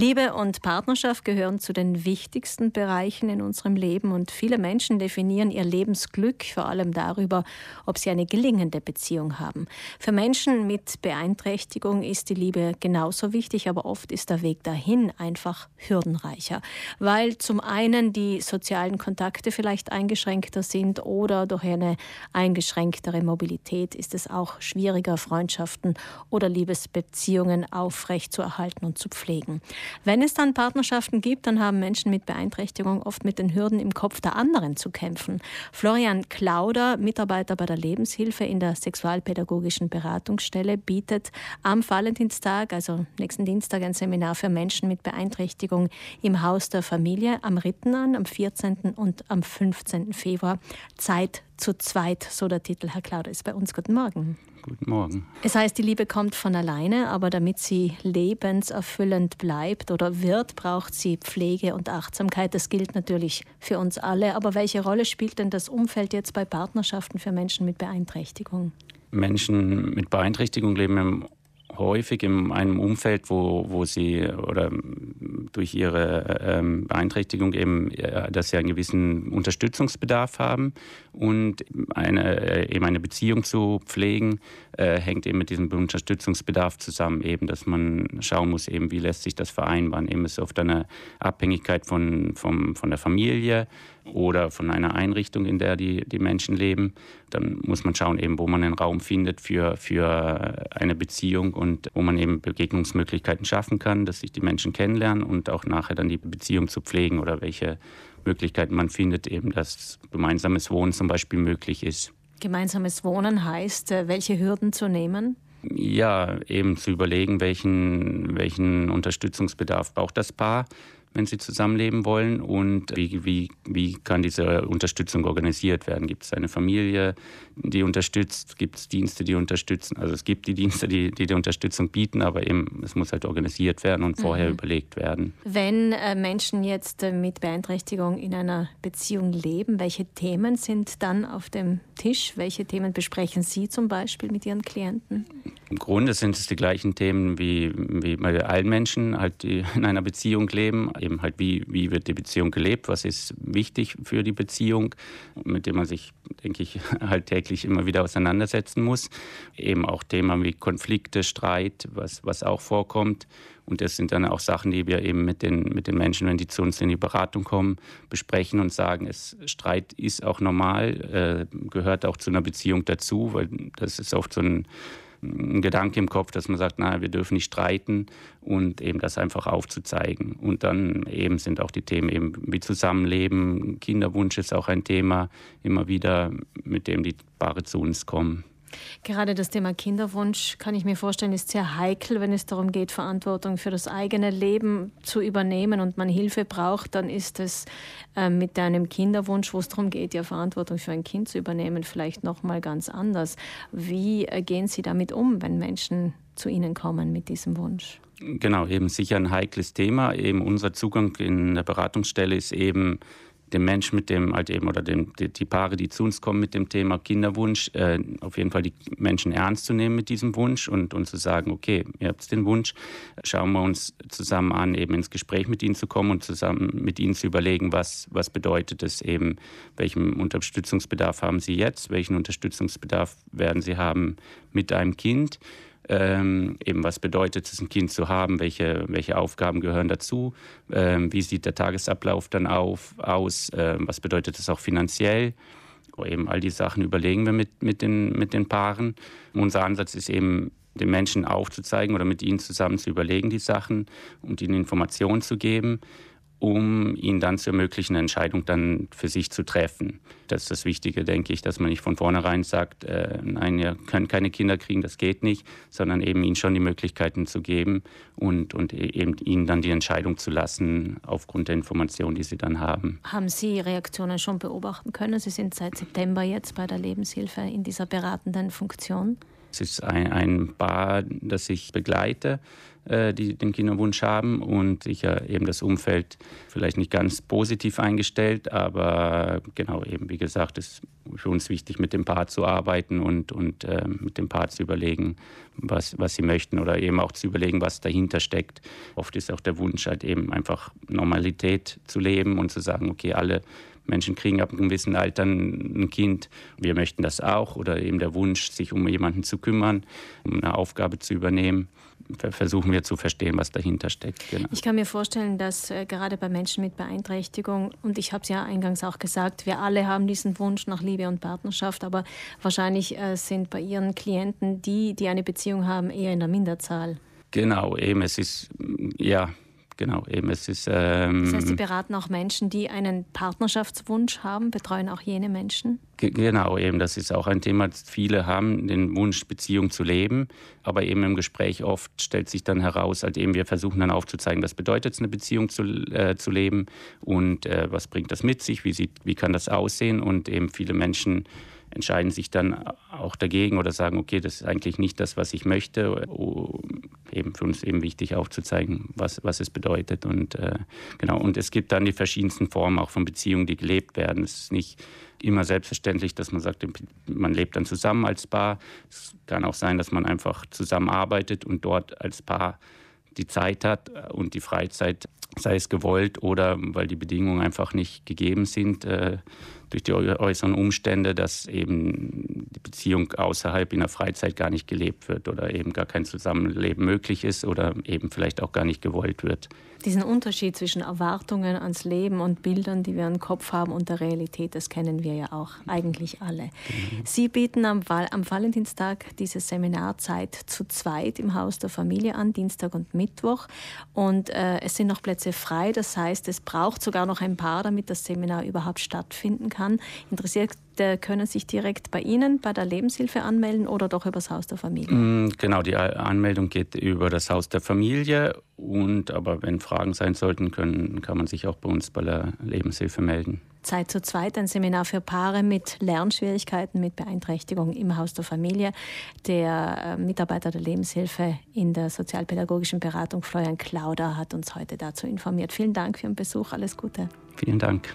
Liebe und Partnerschaft gehören zu den wichtigsten Bereichen in unserem Leben und viele Menschen definieren ihr Lebensglück vor allem darüber, ob sie eine gelingende Beziehung haben. Für Menschen mit Beeinträchtigung ist die Liebe genauso wichtig, aber oft ist der Weg dahin einfach hürdenreicher, weil zum einen die sozialen Kontakte vielleicht eingeschränkter sind oder durch eine eingeschränktere Mobilität ist es auch schwieriger, Freundschaften oder Liebesbeziehungen aufrechtzuerhalten und zu pflegen. Wenn es dann Partnerschaften gibt, dann haben Menschen mit Beeinträchtigung oft mit den Hürden im Kopf der anderen zu kämpfen. Florian Klauder, Mitarbeiter bei der Lebenshilfe in der sexualpädagogischen Beratungsstelle, bietet am Valentinstag, also nächsten Dienstag, ein Seminar für Menschen mit Beeinträchtigung im Haus der Familie am Ritten an, am 14. und am 15. Februar. Zeit zu zweit, so der Titel. Herr Klauder ist bei uns. Guten Morgen. Guten Morgen. Es heißt, die Liebe kommt von alleine, aber damit sie lebenserfüllend bleibt oder wird, braucht sie Pflege und Achtsamkeit. Das gilt natürlich für uns alle. Aber welche Rolle spielt denn das Umfeld jetzt bei Partnerschaften für Menschen mit Beeinträchtigung? Menschen mit Beeinträchtigung leben im häufig in einem Umfeld, wo, wo sie oder durch ihre ähm, Beeinträchtigung eben, äh, dass sie einen gewissen Unterstützungsbedarf haben und eine, äh, eben eine Beziehung zu pflegen, äh, hängt eben mit diesem Unterstützungsbedarf zusammen, eben, dass man schauen muss, eben, wie lässt sich das vereinbaren. Eben ist oft eine Abhängigkeit von, von, von der Familie oder von einer Einrichtung, in der die, die Menschen leben. Dann muss man schauen, eben, wo man einen Raum findet für, für eine Beziehung und wo man eben Begegnungsmöglichkeiten schaffen kann, dass sich die Menschen kennenlernen und auch nachher dann die Beziehung zu pflegen oder welche Möglichkeiten man findet, eben, dass gemeinsames Wohnen zum Beispiel möglich ist. Gemeinsames Wohnen heißt, äh, welche Hürden zu nehmen? Ja, eben zu überlegen, welchen, welchen Unterstützungsbedarf braucht das Paar wenn sie zusammenleben wollen und wie, wie, wie kann diese Unterstützung organisiert werden? Gibt es eine Familie, die unterstützt? Gibt es Dienste, die unterstützen? Also es gibt die Dienste, die, die die Unterstützung bieten, aber eben es muss halt organisiert werden und vorher mhm. überlegt werden. Wenn äh, Menschen jetzt äh, mit Beeinträchtigung in einer Beziehung leben, welche Themen sind dann auf dem Tisch? Welche Themen besprechen Sie zum Beispiel mit Ihren Klienten? Im Grunde sind es die gleichen Themen wie, wie bei allen Menschen, halt, die in einer Beziehung leben. Eben halt, wie, wie wird die Beziehung gelebt? Was ist wichtig für die Beziehung, mit dem man sich, denke ich, halt täglich immer wieder auseinandersetzen muss. Eben auch Themen wie Konflikte, Streit, was, was auch vorkommt. Und das sind dann auch Sachen, die wir eben mit den, mit den Menschen, wenn die zu uns in die Beratung kommen, besprechen und sagen, es, Streit ist auch normal, äh, gehört auch zu einer Beziehung dazu, weil das ist oft so ein ein Gedanke im Kopf, dass man sagt, naja, wir dürfen nicht streiten und eben das einfach aufzuzeigen. Und dann eben sind auch die Themen eben wie Zusammenleben, Kinderwunsch ist auch ein Thema, immer wieder, mit dem die Paare zu uns kommen. Gerade das Thema Kinderwunsch, kann ich mir vorstellen, ist sehr heikel, wenn es darum geht, Verantwortung für das eigene Leben zu übernehmen und man Hilfe braucht, dann ist es äh, mit einem Kinderwunsch, wo es darum geht, ja Verantwortung für ein Kind zu übernehmen, vielleicht noch mal ganz anders. Wie äh, gehen Sie damit um, wenn Menschen zu Ihnen kommen mit diesem Wunsch? Genau, eben sicher ein heikles Thema. Eben unser Zugang in der Beratungsstelle ist eben dem Mensch mit dem halt eben oder dem, die, die, Paare, die zu uns kommen mit dem Thema Kinderwunsch, äh, auf jeden Fall die Menschen ernst zu nehmen mit diesem Wunsch und, und zu sagen, okay, ihr habt den Wunsch, schauen wir uns zusammen an, eben ins Gespräch mit ihnen zu kommen und zusammen mit ihnen zu überlegen, was, was bedeutet es eben, welchen Unterstützungsbedarf haben sie jetzt, welchen Unterstützungsbedarf werden sie haben mit einem Kind ähm, eben was bedeutet es, ein Kind zu haben, welche, welche Aufgaben gehören dazu, ähm, wie sieht der Tagesablauf dann auf, aus, ähm, was bedeutet es auch finanziell. Eben all die Sachen überlegen wir mit, mit, den, mit den Paaren. Unser Ansatz ist eben, den Menschen aufzuzeigen oder mit ihnen zusammen zu überlegen, die Sachen und ihnen Informationen zu geben um ihnen dann zu ermöglichen, eine Entscheidung dann für sich zu treffen. Das ist das Wichtige, denke ich, dass man nicht von vornherein sagt, äh, nein, ihr könnt keine Kinder kriegen, das geht nicht, sondern eben ihnen schon die Möglichkeiten zu geben und, und e-, eben ihnen dann die Entscheidung zu lassen aufgrund der Informationen, die sie dann haben. Haben Sie Reaktionen schon beobachten können? Sie sind seit September jetzt bei der Lebenshilfe in dieser beratenden Funktion. Es ist ein, ein Paar, das ich begleite äh, die den Kinderwunsch haben und sicher eben das Umfeld vielleicht nicht ganz positiv eingestellt, aber genau eben, wie gesagt, ist für uns wichtig, mit dem Paar zu arbeiten und, und äh, mit dem Paar zu überlegen, was, was sie möchten oder eben auch zu überlegen, was dahinter steckt. Oft ist auch der Wunsch halt eben einfach Normalität zu leben und zu sagen, okay, alle Menschen kriegen ab einem gewissen Alter ein Kind. Wir möchten das auch. Oder eben der Wunsch, sich um jemanden zu kümmern, um eine Aufgabe zu übernehmen. Versuchen wir zu verstehen, was dahinter steckt. Genau. Ich kann mir vorstellen, dass äh, gerade bei Menschen mit Beeinträchtigung, und ich habe es ja eingangs auch gesagt, wir alle haben diesen Wunsch nach Liebe und Partnerschaft, aber wahrscheinlich äh, sind bei Ihren Klienten die, die eine Beziehung haben, eher in der Minderzahl. Genau, eben, es ist, ja, genau. Eben, es ist, ähm, das heißt, Sie beraten auch Menschen, die einen Partnerschaftswunsch haben, betreuen auch jene Menschen? Genau, eben. Das ist auch ein Thema. Viele haben den Wunsch, Beziehung zu leben, aber eben im Gespräch oft stellt sich dann heraus, halt eben wir versuchen dann aufzuzeigen, was bedeutet es, eine Beziehung zu, äh, zu leben und äh, was bringt das mit sich, wie, sieht, wie kann das aussehen und eben viele Menschen entscheiden sich dann auch dagegen oder sagen, okay, das ist eigentlich nicht das, was ich möchte. Eben für uns eben wichtig aufzuzeigen, was, was es bedeutet. Und äh, genau, und es gibt dann die verschiedensten Formen auch von Beziehungen, die gelebt werden. Es ist nicht immer selbstverständlich, dass man sagt, man lebt dann zusammen als Paar. Es kann auch sein, dass man einfach zusammenarbeitet und dort als Paar die Zeit hat und die Freizeit, sei es gewollt oder weil die Bedingungen einfach nicht gegeben sind. Äh, durch die äußeren Umstände, dass eben die Beziehung außerhalb in der Freizeit gar nicht gelebt wird oder eben gar kein Zusammenleben möglich ist oder eben vielleicht auch gar nicht gewollt wird. Diesen Unterschied zwischen Erwartungen ans Leben und Bildern, die wir im Kopf haben und der Realität, das kennen wir ja auch eigentlich alle. Mhm. Sie bieten am, am Valentinstag diese Seminarzeit zu zweit im Haus der Familie an, Dienstag und Mittwoch. Und äh, es sind noch Plätze frei, das heißt, es braucht sogar noch ein Paar, damit das Seminar überhaupt stattfinden kann kann. Interessiert können sich direkt bei Ihnen bei der Lebenshilfe anmelden oder doch über das Haus der Familie? Mm, genau, die Anmeldung geht über das Haus der Familie. Und aber wenn Fragen sein sollten, können, kann man sich auch bei uns bei der Lebenshilfe melden. Zeit zu zweit, ein Seminar für Paare mit Lernschwierigkeiten, mit Beeinträchtigung im Haus der Familie. Der äh, Mitarbeiter der Lebenshilfe in der sozialpädagogischen Beratung, Florian Klauder, hat uns heute dazu informiert. Vielen Dank für Ihren Besuch. Alles Gute. Vielen Dank.